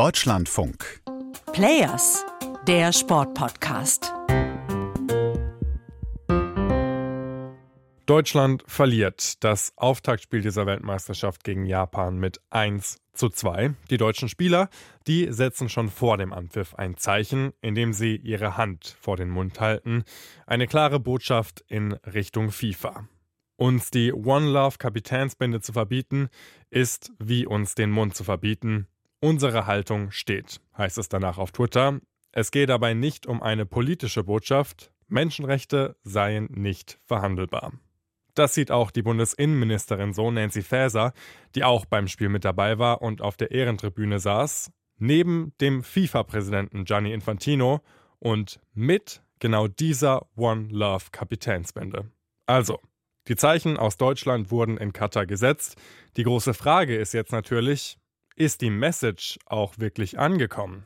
Deutschlandfunk. Players, der Sportpodcast. Deutschland verliert das Auftaktspiel dieser Weltmeisterschaft gegen Japan mit 1 zu 2. Die deutschen Spieler, die setzen schon vor dem Anpfiff ein Zeichen, indem sie ihre Hand vor den Mund halten. Eine klare Botschaft in Richtung FIFA. Uns die One Love Kapitänsbinde zu verbieten, ist wie uns den Mund zu verbieten. Unsere Haltung steht, heißt es danach auf Twitter. Es geht dabei nicht um eine politische Botschaft. Menschenrechte seien nicht verhandelbar. Das sieht auch die Bundesinnenministerin so, Nancy Faeser, die auch beim Spiel mit dabei war und auf der Ehrentribüne saß, neben dem FIFA-Präsidenten Gianni Infantino und mit genau dieser One Love Kapitänsbinde. Also, die Zeichen aus Deutschland wurden in Katar gesetzt. Die große Frage ist jetzt natürlich, ist die Message auch wirklich angekommen?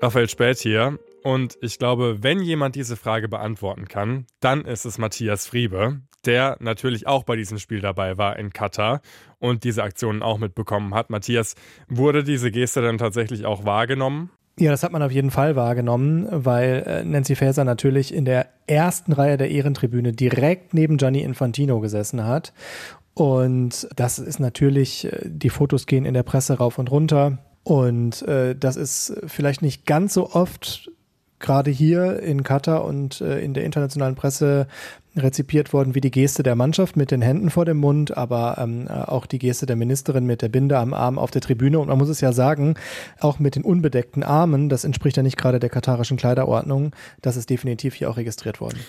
Raphael Spät hier. Und ich glaube, wenn jemand diese Frage beantworten kann, dann ist es Matthias Friebe, der natürlich auch bei diesem Spiel dabei war in Katar und diese Aktionen auch mitbekommen hat. Matthias, wurde diese Geste dann tatsächlich auch wahrgenommen? Ja, das hat man auf jeden Fall wahrgenommen, weil äh, Nancy Faeser natürlich in der ersten Reihe der Ehrentribüne direkt neben Gianni Infantino gesessen hat. Und das ist natürlich, äh, die Fotos gehen in der Presse rauf und runter. Und äh, das ist vielleicht nicht ganz so oft gerade hier in Katar und äh, in der internationalen Presse rezipiert worden wie die Geste der Mannschaft mit den Händen vor dem Mund, aber ähm, auch die Geste der Ministerin mit der Binde am Arm auf der Tribüne. Und man muss es ja sagen, auch mit den unbedeckten Armen, das entspricht ja nicht gerade der katarischen Kleiderordnung, das ist definitiv hier auch registriert worden.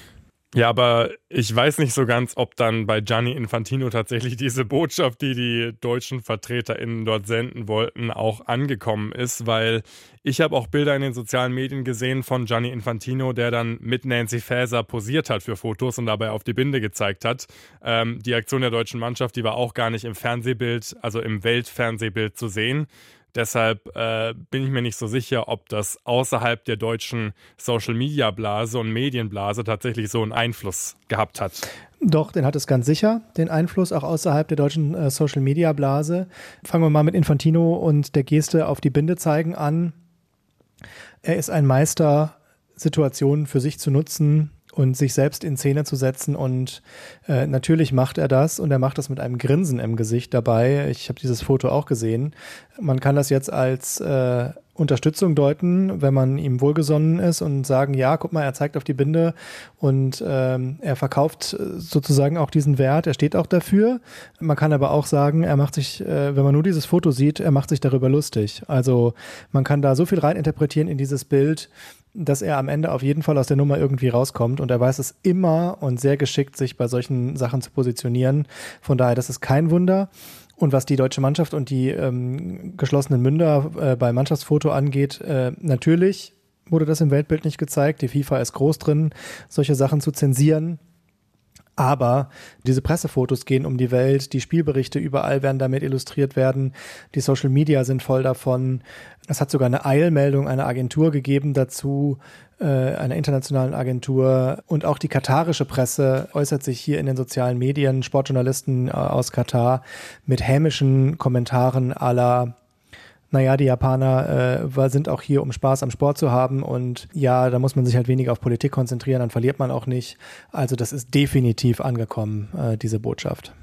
Ja, aber ich weiß nicht so ganz, ob dann bei Gianni Infantino tatsächlich diese Botschaft, die die deutschen VertreterInnen dort senden wollten, auch angekommen ist, weil ich habe auch Bilder in den sozialen Medien gesehen von Gianni Infantino, der dann mit Nancy Faeser posiert hat für Fotos und dabei auf die Binde gezeigt hat. Ähm, die Aktion der deutschen Mannschaft, die war auch gar nicht im Fernsehbild, also im Weltfernsehbild zu sehen. Deshalb äh, bin ich mir nicht so sicher, ob das außerhalb der deutschen Social-Media-Blase und Medienblase tatsächlich so einen Einfluss gehabt hat. Doch, den hat es ganz sicher, den Einfluss auch außerhalb der deutschen äh, Social-Media-Blase. Fangen wir mal mit Infantino und der Geste auf die Binde zeigen an. Er ist ein Meister, Situationen für sich zu nutzen, und sich selbst in Szene zu setzen. Und äh, natürlich macht er das und er macht das mit einem Grinsen im Gesicht dabei. Ich habe dieses Foto auch gesehen. Man kann das jetzt als äh, Unterstützung deuten, wenn man ihm wohlgesonnen ist und sagen, ja, guck mal, er zeigt auf die Binde und ähm, er verkauft sozusagen auch diesen Wert, er steht auch dafür. Man kann aber auch sagen, er macht sich, äh, wenn man nur dieses Foto sieht, er macht sich darüber lustig. Also man kann da so viel rein interpretieren in dieses Bild, dass er am Ende auf jeden Fall aus der Nummer irgendwie rauskommt und er weiß es immer und sehr geschickt, sich bei solchen Sachen zu positionieren. Von daher, das ist kein Wunder. Und was die deutsche Mannschaft und die ähm, geschlossenen Münder äh, bei Mannschaftsfoto angeht, äh, natürlich wurde das im Weltbild nicht gezeigt. Die FIFA ist groß drin, solche Sachen zu zensieren. Aber diese Pressefotos gehen um die Welt, die Spielberichte überall werden damit illustriert werden, die Social Media sind voll davon. Es hat sogar eine Eilmeldung einer Agentur gegeben dazu, äh, einer internationalen Agentur. Und auch die katarische Presse äußert sich hier in den sozialen Medien, Sportjournalisten äh, aus Katar, mit hämischen Kommentaren aller naja, die Japaner äh, sind auch hier, um Spaß am Sport zu haben und ja, da muss man sich halt weniger auf Politik konzentrieren, dann verliert man auch nicht. Also das ist definitiv angekommen, äh, diese Botschaft.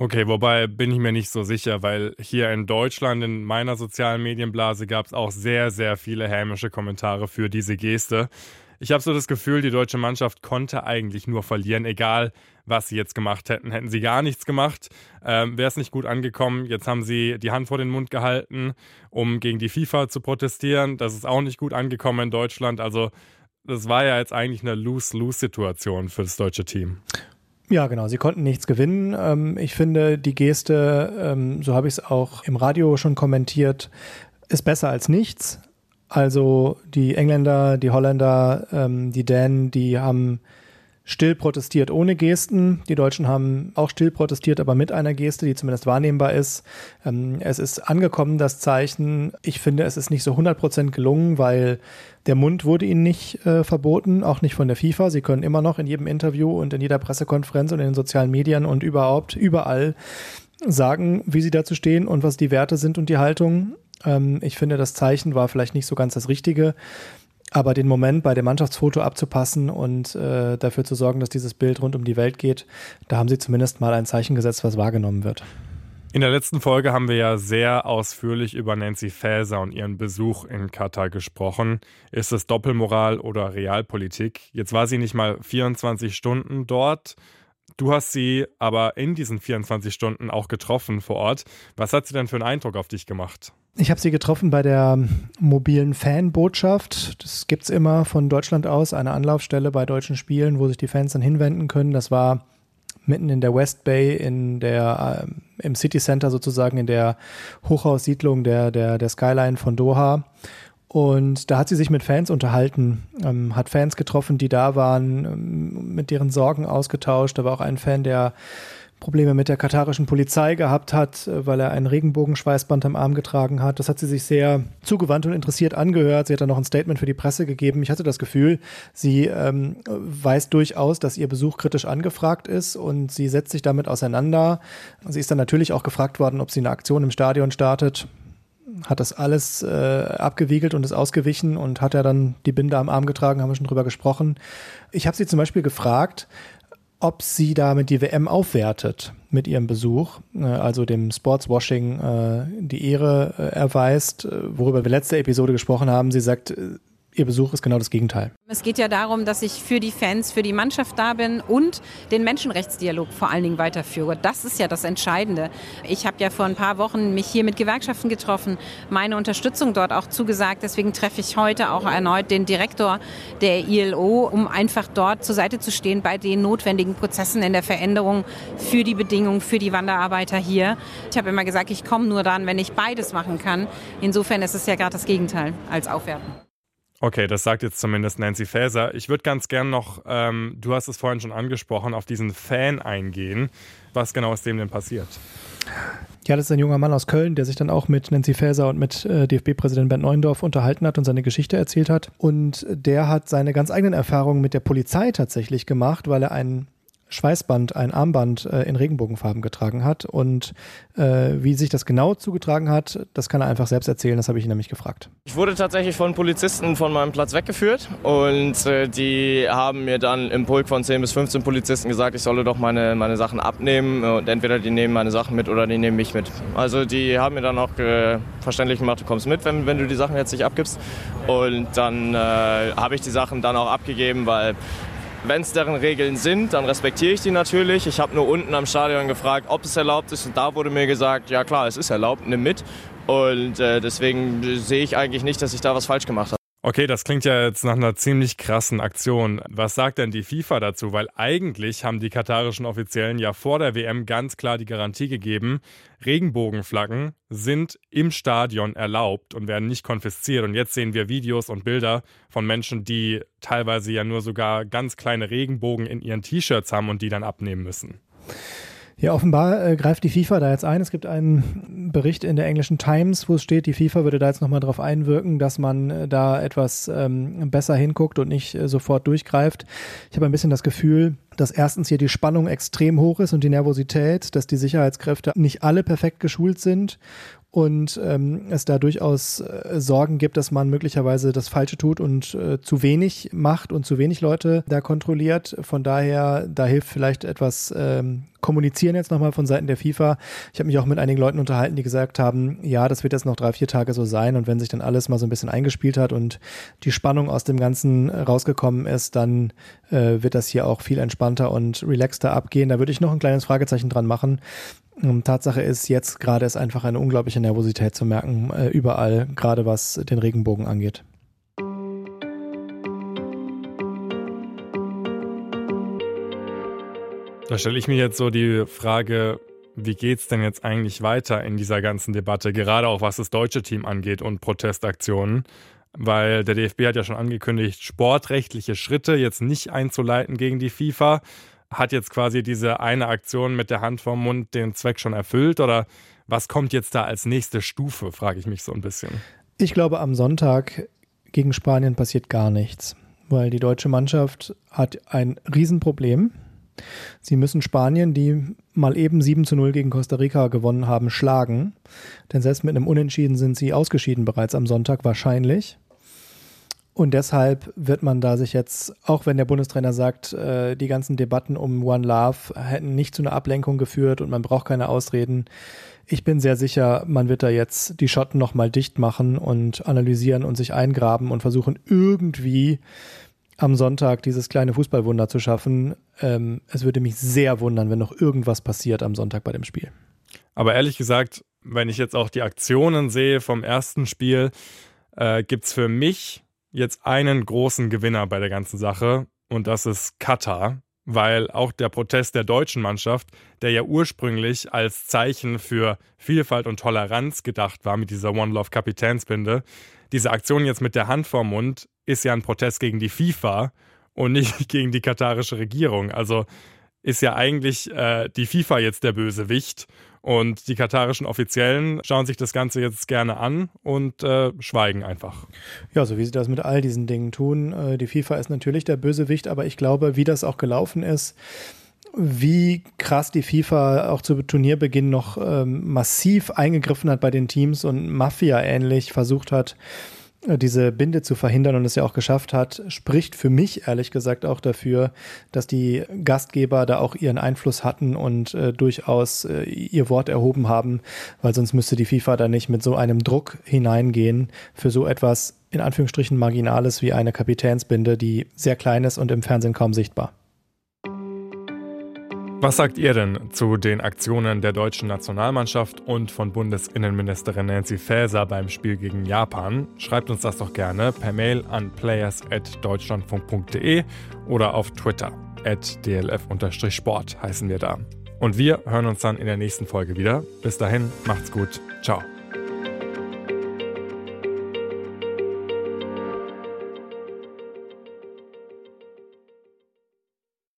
Okay, wobei bin ich mir nicht so sicher, weil hier in Deutschland in meiner sozialen Medienblase gab es auch sehr, sehr viele hämische Kommentare für diese Geste. Ich habe so das Gefühl, die deutsche Mannschaft konnte eigentlich nur verlieren, egal was sie jetzt gemacht hätten. Hätten sie gar nichts gemacht, ähm, wäre es nicht gut angekommen. Jetzt haben sie die Hand vor den Mund gehalten, um gegen die FIFA zu protestieren. Das ist auch nicht gut angekommen in Deutschland. Also das war ja jetzt eigentlich eine Lose-Lose-Situation für das deutsche Team. Ja, genau. Sie konnten nichts gewinnen. Ähm, ich finde, die Geste, ähm, so habe ich es auch im Radio schon kommentiert, ist besser als nichts. Also die Engländer, die Holländer, ähm, die Dänen, die haben still protestiert ohne Gesten. Die Deutschen haben auch still protestiert, aber mit einer Geste, die zumindest wahrnehmbar ist. Ähm, es ist angekommen, das Zeichen. Ich finde, es ist nicht so 100 Prozent gelungen, weil der Mund wurde ihnen nicht äh, verboten, auch nicht von der FIFA. Sie können immer noch in jedem Interview und in jeder Pressekonferenz und in den sozialen Medien und überhaupt überall sagen, wie sie dazu stehen und was die Werte sind und die Haltung. Ähm, ich finde, das Zeichen war vielleicht nicht so ganz das Richtige. Aber den Moment bei dem Mannschaftsfoto abzupassen und äh, dafür zu sorgen, dass dieses Bild rund um die Welt geht, da haben sie zumindest mal ein Zeichen gesetzt, was wahrgenommen wird. In der letzten Folge haben wir ja sehr ausführlich über Nancy Faeser und ihren Besuch in Katar gesprochen. Ist es Doppelmoral oder Realpolitik? Jetzt war sie nicht mal 24 Stunden dort. Du hast sie aber in diesen 24 Stunden auch getroffen vor Ort. Was hat sie denn für einen Eindruck auf dich gemacht? Ich habe sie getroffen bei der mobilen Fanbotschaft. Das gibt es immer von Deutschland aus, eine Anlaufstelle bei deutschen Spielen, wo sich die Fans dann hinwenden können. Das war mitten in der West Bay, in der, äh, im City Center sozusagen, in der Hochhaussiedlung der, der, der Skyline von Doha. Und da hat sie sich mit Fans unterhalten, ähm, hat Fans getroffen, die da waren, ähm, mit deren Sorgen ausgetauscht. Da war auch ein Fan, der Probleme mit der katarischen Polizei gehabt hat, äh, weil er ein Regenbogenschweißband am Arm getragen hat. Das hat sie sich sehr zugewandt und interessiert angehört. Sie hat dann noch ein Statement für die Presse gegeben. Ich hatte das Gefühl, sie ähm, weiß durchaus, dass ihr Besuch kritisch angefragt ist und sie setzt sich damit auseinander. Sie ist dann natürlich auch gefragt worden, ob sie eine Aktion im Stadion startet hat das alles äh, abgewiegelt und ist ausgewichen und hat ja dann die Binde am Arm getragen, haben wir schon drüber gesprochen. Ich habe sie zum Beispiel gefragt, ob sie damit die WM aufwertet mit ihrem Besuch, äh, also dem Sportswashing äh, die Ehre äh, erweist, worüber wir letzte Episode gesprochen haben. Sie sagt, Ihr Besuch ist genau das Gegenteil. Es geht ja darum, dass ich für die Fans, für die Mannschaft da bin und den Menschenrechtsdialog vor allen Dingen weiterführe. Das ist ja das Entscheidende. Ich habe ja vor ein paar Wochen mich hier mit Gewerkschaften getroffen, meine Unterstützung dort auch zugesagt. Deswegen treffe ich heute auch erneut den Direktor der ILO, um einfach dort zur Seite zu stehen bei den notwendigen Prozessen in der Veränderung für die Bedingungen für die Wanderarbeiter hier. Ich habe immer gesagt, ich komme nur dann, wenn ich beides machen kann. Insofern ist es ja gerade das Gegenteil als Aufwerten. Okay, das sagt jetzt zumindest Nancy Faeser. Ich würde ganz gern noch, ähm, du hast es vorhin schon angesprochen, auf diesen Fan eingehen. Was genau ist dem denn passiert? Ja, das ist ein junger Mann aus Köln, der sich dann auch mit Nancy Faeser und mit äh, DFB-Präsident Bernd Neuendorf unterhalten hat und seine Geschichte erzählt hat. Und der hat seine ganz eigenen Erfahrungen mit der Polizei tatsächlich gemacht, weil er einen Schweißband, ein Armband äh, in Regenbogenfarben getragen hat. Und äh, wie sich das genau zugetragen hat, das kann er einfach selbst erzählen. Das habe ich ihn nämlich gefragt. Ich wurde tatsächlich von Polizisten von meinem Platz weggeführt und äh, die haben mir dann im Pulk von 10 bis 15 Polizisten gesagt, ich solle doch meine, meine Sachen abnehmen und entweder die nehmen meine Sachen mit oder die nehmen mich mit. Also die haben mir dann auch äh, verständlich gemacht, du kommst mit, wenn, wenn du die Sachen jetzt nicht abgibst. Und dann äh, habe ich die Sachen dann auch abgegeben, weil wenn es deren Regeln sind, dann respektiere ich die natürlich. Ich habe nur unten am Stadion gefragt, ob es erlaubt ist. Und da wurde mir gesagt, ja klar, es ist erlaubt, nimm mit. Und äh, deswegen sehe ich eigentlich nicht, dass ich da was falsch gemacht habe. Okay, das klingt ja jetzt nach einer ziemlich krassen Aktion. Was sagt denn die FIFA dazu? Weil eigentlich haben die katarischen Offiziellen ja vor der WM ganz klar die Garantie gegeben, Regenbogenflaggen sind im Stadion erlaubt und werden nicht konfisziert. Und jetzt sehen wir Videos und Bilder von Menschen, die teilweise ja nur sogar ganz kleine Regenbogen in ihren T-Shirts haben und die dann abnehmen müssen. Ja, offenbar äh, greift die FIFA da jetzt ein. Es gibt einen Bericht in der englischen Times, wo es steht, die FIFA würde da jetzt nochmal drauf einwirken, dass man äh, da etwas ähm, besser hinguckt und nicht äh, sofort durchgreift. Ich habe ein bisschen das Gefühl, dass erstens hier die Spannung extrem hoch ist und die Nervosität, dass die Sicherheitskräfte nicht alle perfekt geschult sind und ähm, es da durchaus äh, Sorgen gibt, dass man möglicherweise das Falsche tut und äh, zu wenig macht und zu wenig Leute da kontrolliert. Von daher, da hilft vielleicht etwas ähm, kommunizieren jetzt nochmal von Seiten der FIFA. Ich habe mich auch mit einigen Leuten unterhalten, die gesagt haben, ja, das wird jetzt noch drei, vier Tage so sein und wenn sich dann alles mal so ein bisschen eingespielt hat und die Spannung aus dem Ganzen rausgekommen ist, dann äh, wird das hier auch viel entspannter und relaxter abgehen. Da würde ich noch ein kleines Fragezeichen dran machen. Ähm, Tatsache ist, jetzt gerade ist einfach eine unglaubliche Nervosität zu merken, äh, überall, gerade was den Regenbogen angeht. Da stelle ich mir jetzt so die Frage, wie geht es denn jetzt eigentlich weiter in dieser ganzen Debatte, gerade auch was das deutsche Team angeht und Protestaktionen? Weil der DFB hat ja schon angekündigt, sportrechtliche Schritte jetzt nicht einzuleiten gegen die FIFA. Hat jetzt quasi diese eine Aktion mit der Hand vorm Mund den Zweck schon erfüllt oder was kommt jetzt da als nächste Stufe, frage ich mich so ein bisschen. Ich glaube, am Sonntag gegen Spanien passiert gar nichts, weil die deutsche Mannschaft hat ein Riesenproblem. Sie müssen Spanien, die mal eben 7 zu 0 gegen Costa Rica gewonnen haben, schlagen. Denn selbst mit einem Unentschieden sind sie ausgeschieden bereits am Sonntag wahrscheinlich. Und deshalb wird man da sich jetzt, auch wenn der Bundestrainer sagt, äh, die ganzen Debatten um One Love hätten nicht zu einer Ablenkung geführt und man braucht keine Ausreden. Ich bin sehr sicher, man wird da jetzt die Schotten nochmal dicht machen und analysieren und sich eingraben und versuchen irgendwie am Sonntag dieses kleine Fußballwunder zu schaffen. Ähm, es würde mich sehr wundern, wenn noch irgendwas passiert am Sonntag bei dem Spiel. Aber ehrlich gesagt, wenn ich jetzt auch die Aktionen sehe vom ersten Spiel, äh, gibt es für mich jetzt einen großen Gewinner bei der ganzen Sache und das ist Katar, weil auch der Protest der deutschen Mannschaft, der ja ursprünglich als Zeichen für Vielfalt und Toleranz gedacht war mit dieser One Love Kapitänsbinde, diese Aktion jetzt mit der Hand vorm Mund ist ja ein Protest gegen die FIFA und nicht gegen die katarische Regierung. Also ist ja eigentlich äh, die FIFA jetzt der Bösewicht und die katarischen Offiziellen schauen sich das Ganze jetzt gerne an und äh, schweigen einfach. Ja, so wie sie das mit all diesen Dingen tun. Äh, die FIFA ist natürlich der Bösewicht, aber ich glaube, wie das auch gelaufen ist, wie krass die FIFA auch zu Turnierbeginn noch ähm, massiv eingegriffen hat bei den Teams und Mafia ähnlich versucht hat, diese Binde zu verhindern und es ja auch geschafft hat, spricht für mich ehrlich gesagt auch dafür, dass die Gastgeber da auch ihren Einfluss hatten und äh, durchaus äh, ihr Wort erhoben haben, weil sonst müsste die FIFA da nicht mit so einem Druck hineingehen für so etwas in Anführungsstrichen marginales wie eine Kapitänsbinde, die sehr klein ist und im Fernsehen kaum sichtbar. Was sagt ihr denn zu den Aktionen der deutschen Nationalmannschaft und von Bundesinnenministerin Nancy Faeser beim Spiel gegen Japan? Schreibt uns das doch gerne per Mail an players.deutschlandfunk.de oder auf Twitter at dlf-sport heißen wir da. Und wir hören uns dann in der nächsten Folge wieder. Bis dahin, macht's gut. Ciao.